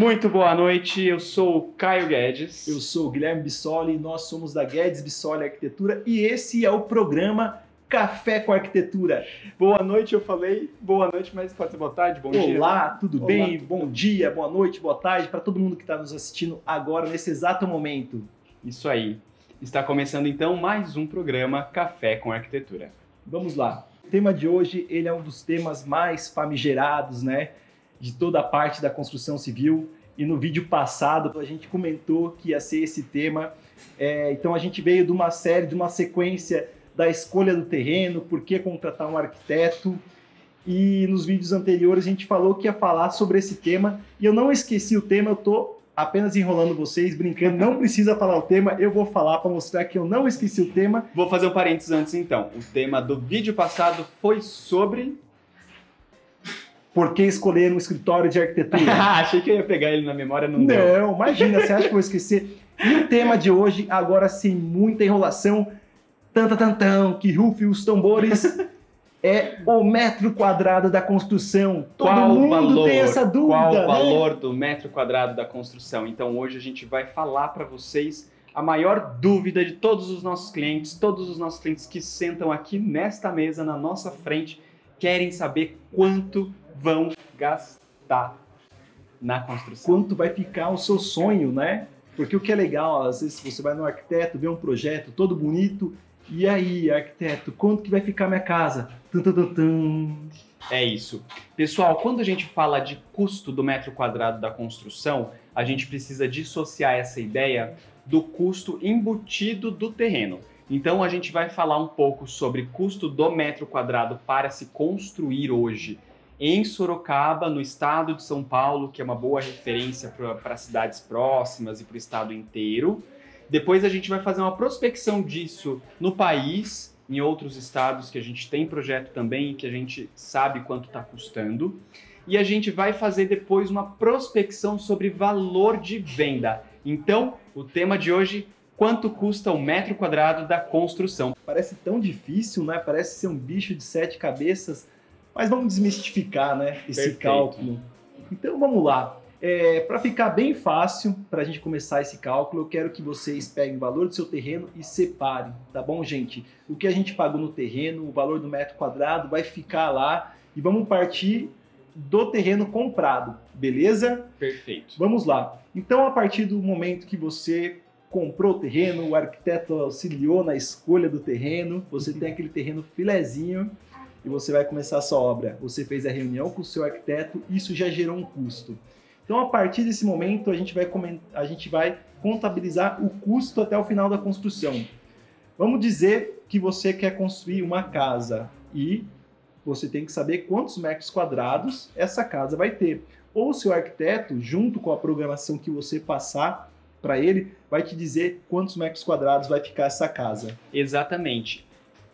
Muito boa noite, eu sou o Caio Guedes. Eu sou o Guilherme Bissoli, nós somos da Guedes Bissoli Arquitetura e esse é o programa Café com Arquitetura. Boa noite, eu falei boa noite, mas pode ser boa tarde, bom Olá, dia. Olá, tudo Olá. bem? Bom dia, boa noite, boa tarde para todo mundo que está nos assistindo agora, nesse exato momento. Isso aí. Está começando então mais um programa Café com Arquitetura. Vamos lá. O tema de hoje ele é um dos temas mais famigerados, né? De toda a parte da construção civil. E no vídeo passado a gente comentou que ia ser esse tema. É, então a gente veio de uma série, de uma sequência da escolha do terreno, por que contratar um arquiteto. E nos vídeos anteriores a gente falou que ia falar sobre esse tema. E eu não esqueci o tema, eu tô apenas enrolando vocês, brincando. Não precisa falar o tema, eu vou falar para mostrar que eu não esqueci o tema. Vou fazer um parênteses antes então. O tema do vídeo passado foi sobre. Por que escolher um escritório de arquitetura? Achei que eu ia pegar ele na memória, não, deu. Não, imagina, você acha que eu vou esquecer? E o tema de hoje, agora sem muita enrolação, tantatantão, que rufe os tambores, é o metro quadrado da construção. Todo Qual o mundo valor? tem essa dúvida, Qual né? o valor do metro quadrado da construção? Então hoje a gente vai falar para vocês a maior dúvida de todos os nossos clientes, todos os nossos clientes que sentam aqui nesta mesa na nossa frente querem saber quanto vão gastar na construção. Quanto vai ficar o seu sonho, né? Porque o que é legal, às vezes você vai no arquiteto, vê um projeto todo bonito, e aí, arquiteto, quanto que vai ficar minha casa? Tum, tum, tum. É isso. Pessoal, quando a gente fala de custo do metro quadrado da construção, a gente precisa dissociar essa ideia do custo embutido do terreno. Então a gente vai falar um pouco sobre custo do metro quadrado para se construir hoje em Sorocaba, no estado de São Paulo, que é uma boa referência para cidades próximas e para o estado inteiro. Depois a gente vai fazer uma prospecção disso no país, em outros estados que a gente tem projeto também, que a gente sabe quanto está custando. E a gente vai fazer depois uma prospecção sobre valor de venda. Então, o tema de hoje, quanto custa o metro quadrado da construção? Parece tão difícil, né? Parece ser um bicho de sete cabeças, mas vamos desmistificar, né? Esse Perfeito. cálculo. Então vamos lá. É, para ficar bem fácil, para a gente começar esse cálculo, eu quero que vocês peguem o valor do seu terreno e separem, tá bom, gente? O que a gente pagou no terreno, o valor do metro quadrado, vai ficar lá e vamos partir do terreno comprado, beleza? Perfeito. Vamos lá. Então, a partir do momento que você comprou o terreno, o arquiteto auxiliou na escolha do terreno, você tem aquele terreno filezinho e você vai começar a sua obra. Você fez a reunião com o seu arquiteto, isso já gerou um custo. Então, a partir desse momento, a gente vai, a gente vai contabilizar o custo até o final da construção. Vamos dizer que você quer construir uma casa e você tem que saber quantos metros quadrados essa casa vai ter. Ou o seu arquiteto, junto com a programação que você passar para ele, vai te dizer quantos metros quadrados vai ficar essa casa. Exatamente.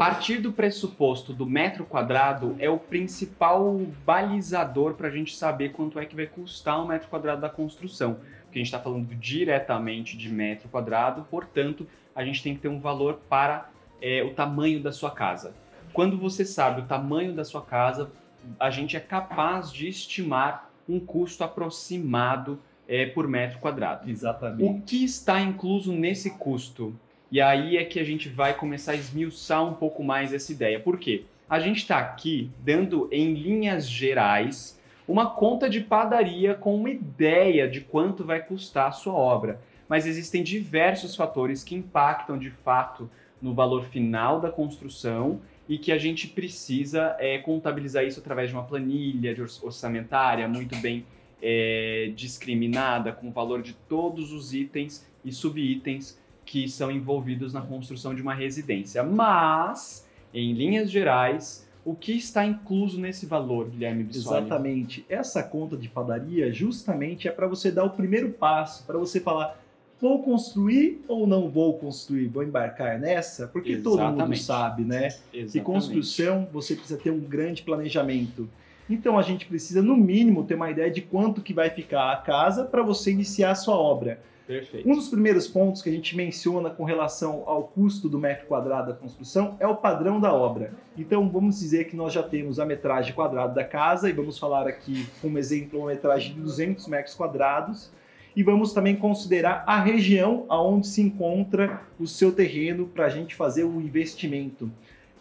Partir do pressuposto do metro quadrado é o principal balizador para a gente saber quanto é que vai custar um metro quadrado da construção. Porque a gente está falando diretamente de metro quadrado, portanto, a gente tem que ter um valor para é, o tamanho da sua casa. Quando você sabe o tamanho da sua casa, a gente é capaz de estimar um custo aproximado é, por metro quadrado. Exatamente. O que está incluso nesse custo? E aí é que a gente vai começar a esmiuçar um pouco mais essa ideia. Por quê? A gente está aqui dando em linhas gerais uma conta de padaria com uma ideia de quanto vai custar a sua obra. Mas existem diversos fatores que impactam de fato no valor final da construção e que a gente precisa é, contabilizar isso através de uma planilha de or- orçamentária muito bem é, discriminada, com o valor de todos os itens e subitens que são envolvidos na construção de uma residência. Mas, em linhas gerais, o que está incluso nesse valor, Guilherme Bissoli? Exatamente. Essa conta de padaria justamente é para você dar o primeiro passo, para você falar vou construir ou não vou construir, vou embarcar nessa, porque todo mundo Exatamente. sabe, né? Que Exatamente. construção você precisa ter um grande planejamento. Então a gente precisa no mínimo ter uma ideia de quanto que vai ficar a casa para você iniciar a sua obra. Perfeito. Um dos primeiros pontos que a gente menciona com relação ao custo do metro quadrado da construção é o padrão da obra. Então vamos dizer que nós já temos a metragem quadrada da casa e vamos falar aqui como exemplo uma metragem de 200 metros quadrados e vamos também considerar a região aonde se encontra o seu terreno para a gente fazer o investimento.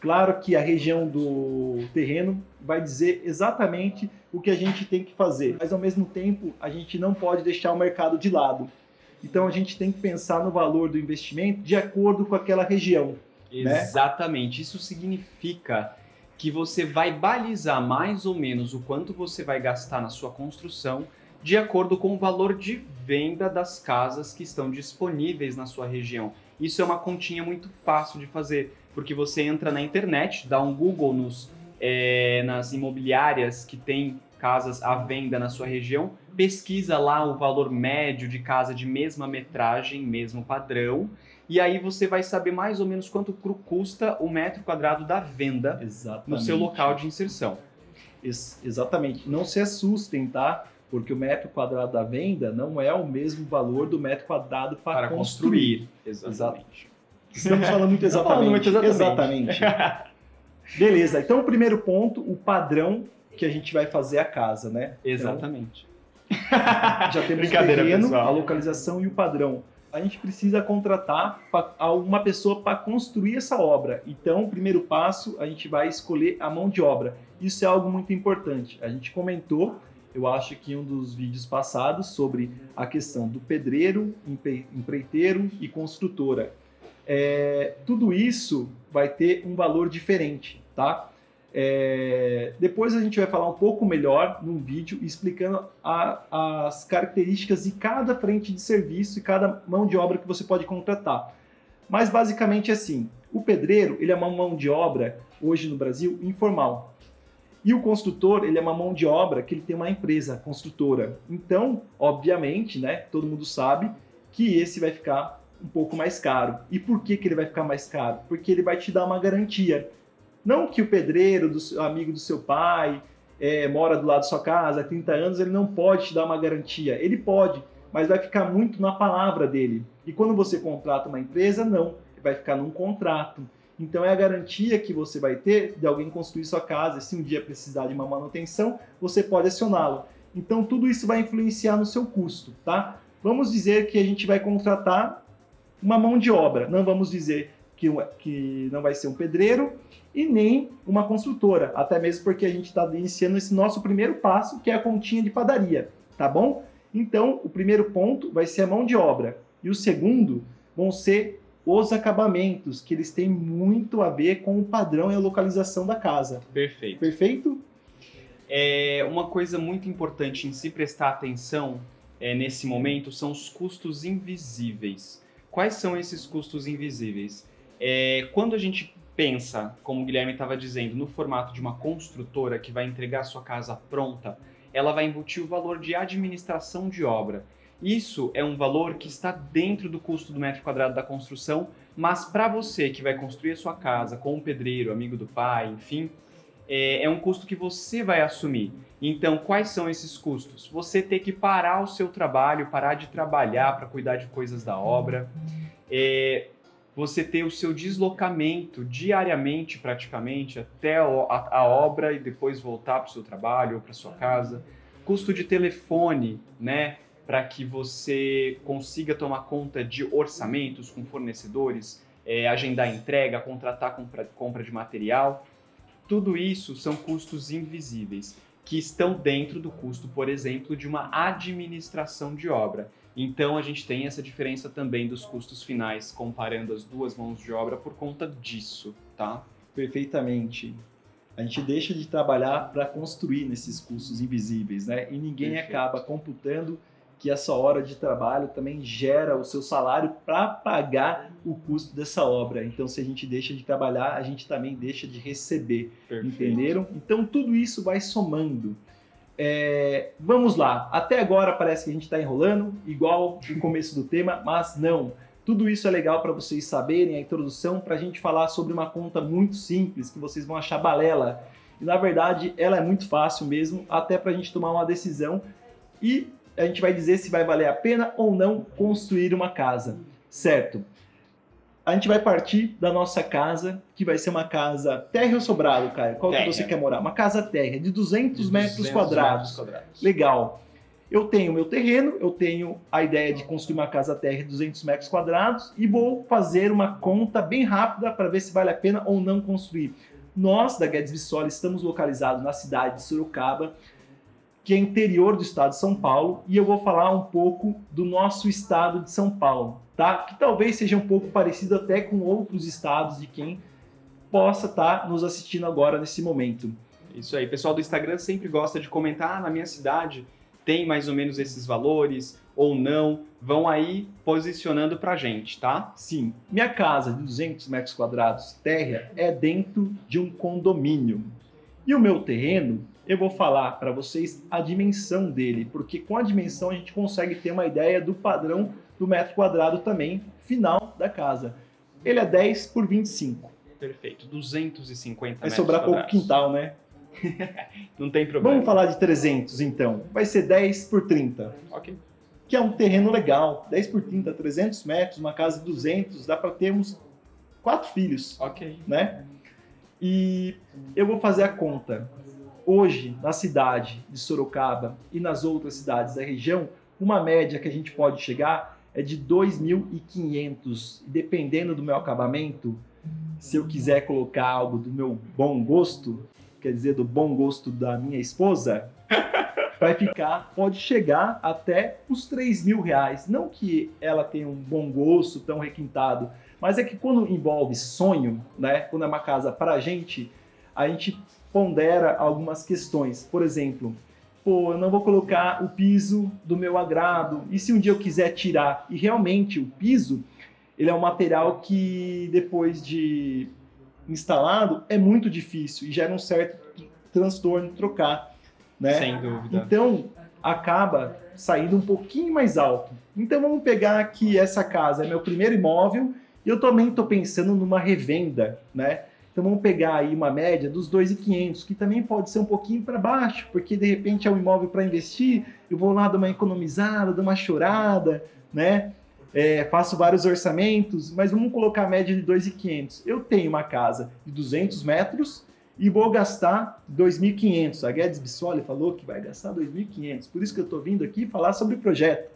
Claro que a região do terreno vai dizer exatamente o que a gente tem que fazer, mas ao mesmo tempo a gente não pode deixar o mercado de lado. Então a gente tem que pensar no valor do investimento de acordo com aquela região. Né? Exatamente. Né? Isso significa que você vai balizar mais ou menos o quanto você vai gastar na sua construção de acordo com o valor de venda das casas que estão disponíveis na sua região. Isso é uma continha muito fácil de fazer, porque você entra na internet, dá um Google nos, é, nas imobiliárias que tem casas à venda na sua região, pesquisa lá o valor médio de casa de mesma metragem, mesmo padrão, e aí você vai saber mais ou menos quanto custa o metro quadrado da venda Exatamente. no seu local de inserção. Ex exatamente. Não se assustem, tá? Porque o metro quadrado da venda não é o mesmo valor do metro quadrado para, para construir. construir. Exatamente. Estamos falando muito exatamente. Falando muito exatamente. exatamente. Beleza. Então, o primeiro ponto, o padrão que a gente vai fazer a casa, né? Exatamente. Então, já temos o terreno, pessoal. a localização e o padrão. A gente precisa contratar uma pessoa para construir essa obra. Então, o primeiro passo, a gente vai escolher a mão de obra. Isso é algo muito importante. A gente comentou, eu acho que em um dos vídeos passados, sobre a questão do pedreiro, empreiteiro e construtora. É, tudo isso vai ter um valor diferente, tá? É, depois a gente vai falar um pouco melhor num vídeo explicando a, as características de cada frente de serviço e cada mão de obra que você pode contratar. Mas basicamente assim, o pedreiro ele é uma mão de obra hoje no Brasil informal. E o construtor, ele é uma mão de obra que ele tem uma empresa construtora. Então, obviamente, né, todo mundo sabe que esse vai ficar um pouco mais caro. E por que, que ele vai ficar mais caro? Porque ele vai te dar uma garantia. Não que o pedreiro, do, amigo do seu pai, é, mora do lado da sua casa há 30 anos, ele não pode te dar uma garantia. Ele pode, mas vai ficar muito na palavra dele. E quando você contrata uma empresa, não. Vai ficar num contrato. Então é a garantia que você vai ter de alguém construir sua casa. Se um dia precisar de uma manutenção, você pode acioná-lo. Então tudo isso vai influenciar no seu custo, tá? Vamos dizer que a gente vai contratar uma mão de obra. Não vamos dizer que, que não vai ser um pedreiro e nem uma construtora, até mesmo porque a gente está iniciando esse nosso primeiro passo, que é a continha de padaria, tá bom? Então, o primeiro ponto vai ser a mão de obra e o segundo vão ser os acabamentos, que eles têm muito a ver com o padrão e a localização da casa. Perfeito. Perfeito? É, uma coisa muito importante em se prestar atenção é, nesse momento são os custos invisíveis. Quais são esses custos invisíveis? É, quando a gente pensa, como o Guilherme estava dizendo, no formato de uma construtora que vai entregar sua casa pronta, ela vai embutir o valor de administração de obra. Isso é um valor que está dentro do custo do metro quadrado da construção, mas para você que vai construir a sua casa com um pedreiro, amigo do pai, enfim, é, é, um custo que você vai assumir. Então, quais são esses custos? Você ter que parar o seu trabalho, parar de trabalhar para cuidar de coisas da obra. É, você ter o seu deslocamento diariamente, praticamente, até a, obra e depois voltar para o seu trabalho ou para sua casa. Custo de telefone, né? Para que você consiga tomar conta de orçamentos com fornecedores, é, agendar entrega, contratar compra, compra de material. Tudo isso são custos invisíveis que estão dentro do custo, por exemplo, de uma administração de obra. Então a gente tem essa diferença também dos custos finais comparando as duas mãos de obra por conta disso, tá? Perfeitamente. A gente deixa de trabalhar para construir nesses custos invisíveis, né? E ninguém Perfeito. acaba computando que essa hora de trabalho também gera o seu salário para pagar o custo dessa obra. Então, se a gente deixa de trabalhar, a gente também deixa de receber. Perfeito. Entenderam? Então, tudo isso vai somando. É, vamos lá. Até agora parece que a gente está enrolando, igual o começo do tema, mas não. Tudo isso é legal para vocês saberem a introdução para a gente falar sobre uma conta muito simples que vocês vão achar balela. E na verdade ela é muito fácil mesmo, até para a gente tomar uma decisão. E a gente vai dizer se vai valer a pena ou não construir uma casa, certo? A gente vai partir da nossa casa, que vai ser uma casa terra ou sobrado, Caio? Qual que você quer morar? Uma casa terra, de 200, de 200 metros, quadrados. metros quadrados. Legal. Eu tenho meu terreno, eu tenho a ideia de construir uma casa terra de 200 metros quadrados e vou fazer uma conta bem rápida para ver se vale a pena ou não construir. Nós, da Guedes Bissoli, estamos localizados na cidade de Sorocaba, que é interior do estado de São Paulo, e eu vou falar um pouco do nosso estado de São Paulo, tá? Que talvez seja um pouco parecido até com outros estados de quem possa estar tá nos assistindo agora nesse momento. Isso aí, pessoal do Instagram sempre gosta de comentar ah, na minha cidade tem mais ou menos esses valores ou não, vão aí posicionando pra gente, tá? Sim. Minha casa de 200 metros quadrados terra é dentro de um condomínio. E o meu terreno, eu vou falar para vocês a dimensão dele, porque com a dimensão a gente consegue ter uma ideia do padrão do metro quadrado também final da casa. Ele é 10 por 25. Perfeito, 250 Vai metros sobrar quadrados. pouco quintal, né? Não tem problema. Vamos falar de 300 então. Vai ser 10 por 30. Ok. Que é um terreno legal. 10 por 30, 300 metros, uma casa de 200, dá para termos quatro filhos. Ok. Né? E eu vou fazer a conta. Hoje, na cidade de Sorocaba e nas outras cidades da região, uma média que a gente pode chegar é de 2.500. Dependendo do meu acabamento, se eu quiser colocar algo do meu bom gosto, quer dizer, do bom gosto da minha esposa, vai ficar, pode chegar até os 3 mil reais. Não que ela tenha um bom gosto tão requintado, mas é que quando envolve sonho, né, quando é uma casa para a gente, a gente pondera algumas questões. Por exemplo, pô, eu não vou colocar o piso do meu agrado, e se um dia eu quiser tirar? E realmente o piso, ele é um material que depois de instalado é muito difícil e gera um certo transtorno trocar, né? Sem dúvida. Então acaba saindo um pouquinho mais alto. Então vamos pegar que essa casa é meu primeiro imóvel e eu também estou pensando numa revenda, né? Então vamos pegar aí uma média dos 2.500, que também pode ser um pouquinho para baixo, porque de repente é um imóvel para investir, eu vou lá dar uma economizada, dar uma chorada, né? é, faço vários orçamentos, mas vamos colocar a média de 2.500. Eu tenho uma casa de 200 metros e vou gastar 2.500. A Guedes Bissoli falou que vai gastar 2.500. Por isso que eu estou vindo aqui falar sobre o projeto.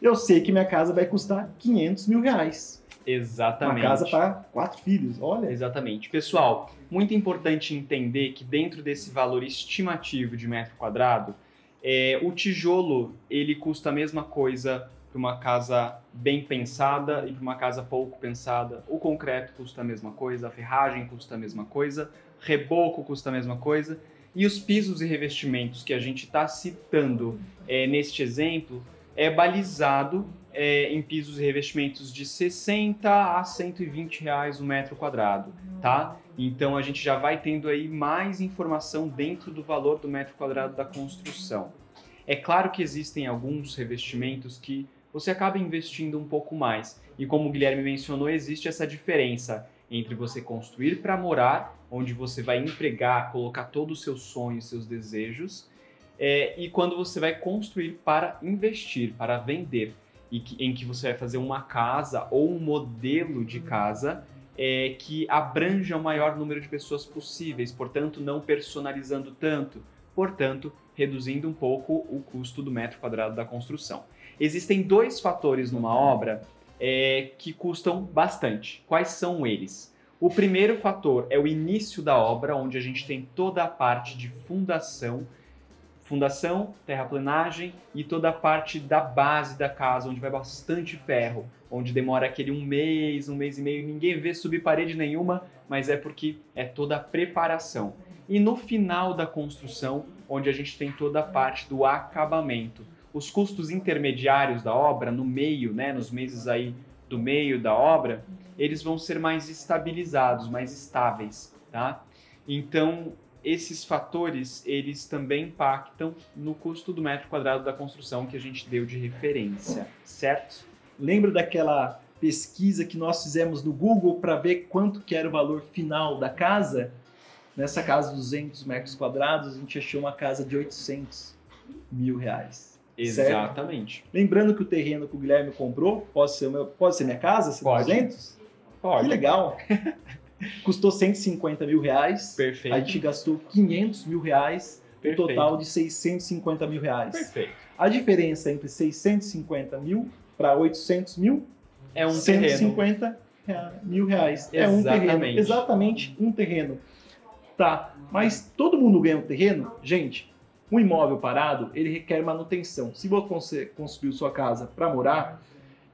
Eu sei que minha casa vai custar 500 mil reais. Exatamente. Uma casa para quatro filhos, olha. Exatamente. Pessoal, muito importante entender que dentro desse valor estimativo de metro quadrado, é, o tijolo ele custa a mesma coisa para uma casa bem pensada e para uma casa pouco pensada. O concreto custa a mesma coisa, a ferragem custa a mesma coisa, reboco custa a mesma coisa. E os pisos e revestimentos que a gente está citando é, neste exemplo é balizado é, em pisos e revestimentos de 60 a 120 reais o um metro quadrado, tá? Então a gente já vai tendo aí mais informação dentro do valor do metro quadrado da construção. É claro que existem alguns revestimentos que você acaba investindo um pouco mais. E como o Guilherme mencionou, existe essa diferença entre você construir para morar, onde você vai empregar, colocar todos os seus sonhos, seus desejos, é, e quando você vai construir para investir, para vender, e que, em que você vai fazer uma casa ou um modelo de casa é, que abranja o maior número de pessoas possíveis, portanto, não personalizando tanto, portanto, reduzindo um pouco o custo do metro quadrado da construção. Existem dois fatores numa obra é, que custam bastante. Quais são eles? O primeiro fator é o início da obra, onde a gente tem toda a parte de fundação, fundação, terraplenagem e toda a parte da base da casa, onde vai bastante ferro, onde demora aquele um mês, um mês e meio, ninguém vê subir parede nenhuma, mas é porque é toda a preparação. E no final da construção, onde a gente tem toda a parte do acabamento, os custos intermediários da obra, no meio, né, nos meses aí do meio da obra, eles vão ser mais estabilizados, mais estáveis, tá? Então, esses fatores, eles também impactam no custo do metro quadrado da construção que a gente deu de referência, certo? Lembra daquela pesquisa que nós fizemos no Google para ver quanto que era o valor final da casa? Nessa casa de 200 metros quadrados, a gente achou uma casa de 800 mil reais. Exatamente. Lembrando que o terreno que o Guilherme comprou pode ser, meu, pode ser minha casa, ser Pode. 200? Pode. Que legal. Custou 150 mil reais. Perfeito. A gente gastou 500 mil reais. Um Perfeito. total de 650 mil reais. Perfeito. A diferença entre 650 mil para 800 mil, É um terreno. 150 rea- mil reais. É um terreno. Exatamente. Exatamente um terreno. Tá, mas todo mundo ganha um terreno? Gente, um imóvel parado, ele requer manutenção. Se você construiu sua casa para morar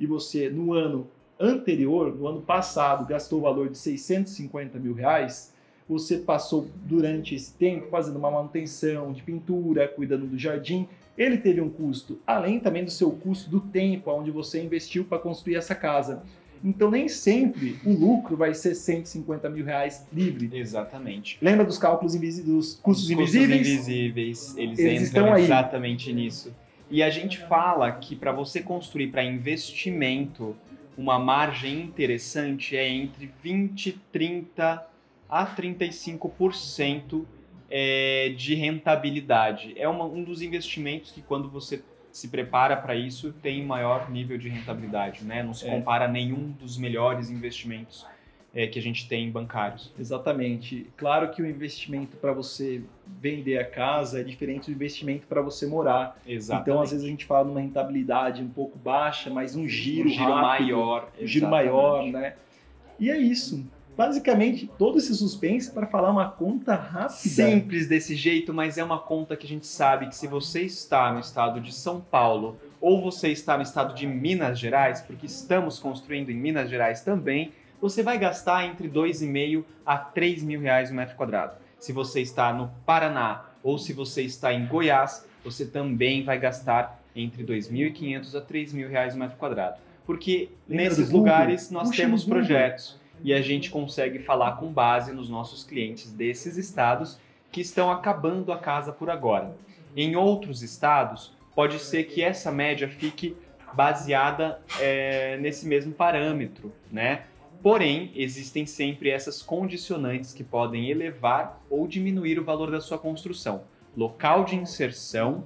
e você, no ano anterior, no ano passado, gastou o valor de 650 mil reais, você passou durante esse tempo fazendo uma manutenção de pintura, cuidando do jardim, ele teve um custo, além também do seu custo do tempo onde você investiu para construir essa casa. Então nem sempre o lucro vai ser 150 mil reais livre. Exatamente. Lembra dos cálculos invisíveis, dos custos Os invisíveis? invisíveis, eles, Eles entram estão aí. exatamente nisso. E a gente fala que para você construir para investimento, uma margem interessante é entre 20, 30 a 35% é, de rentabilidade. É uma- um dos investimentos que quando você se prepara para isso tem maior nível de rentabilidade, né? Não se É. compara a nenhum dos melhores investimentos é, que a gente tem bancários. Exatamente. Claro que o investimento para você vender a casa é diferente do investimento para você morar. Exatamente. Então, às vezes a gente fala numa rentabilidade um pouco baixa, mas um giro, um giro rápido, maior. um giro maior, né? E é isso. Basicamente, todo esse suspense para falar uma conta rápida. Simples desse jeito, mas é uma conta que a gente sabe que se você está no estado de São Paulo ou você está no estado de Minas Gerais, porque estamos construindo em Minas Gerais também, você vai gastar entre 2,5 a 3 mil reais o metro quadrado. Se você está no Paraná ou se você está em Goiás, você também vai gastar entre 2.500 a 3 mil reais o metro quadrado. Porque Lembra nesses lugares nós Puxa temos Google. projetos e a gente consegue falar com base nos nossos clientes desses estados que estão acabando a casa por agora. Em outros estados, pode ser que essa média fique baseada é, nesse mesmo parâmetro, né? Porém, existem sempre essas condicionantes que podem elevar ou diminuir o valor da sua construção. Local de inserção,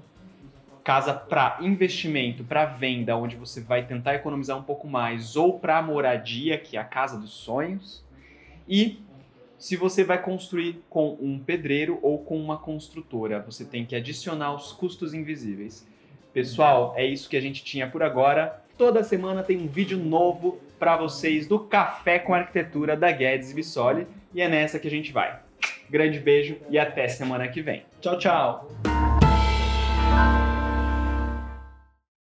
casa para investimento, para venda, onde você vai tentar economizar um pouco mais, ou para moradia, que é a casa dos sonhos, e se você vai construir com um pedreiro ou com uma construtora, você tem que adicionar os custos invisíveis. Pessoal, é isso que a gente tinha por agora. Toda semana tem um vídeo novo para vocês do Café com Arquitetura da Guedes Bissoli e é nessa que a gente vai. Grande beijo e até semana que vem. Tchau, tchau.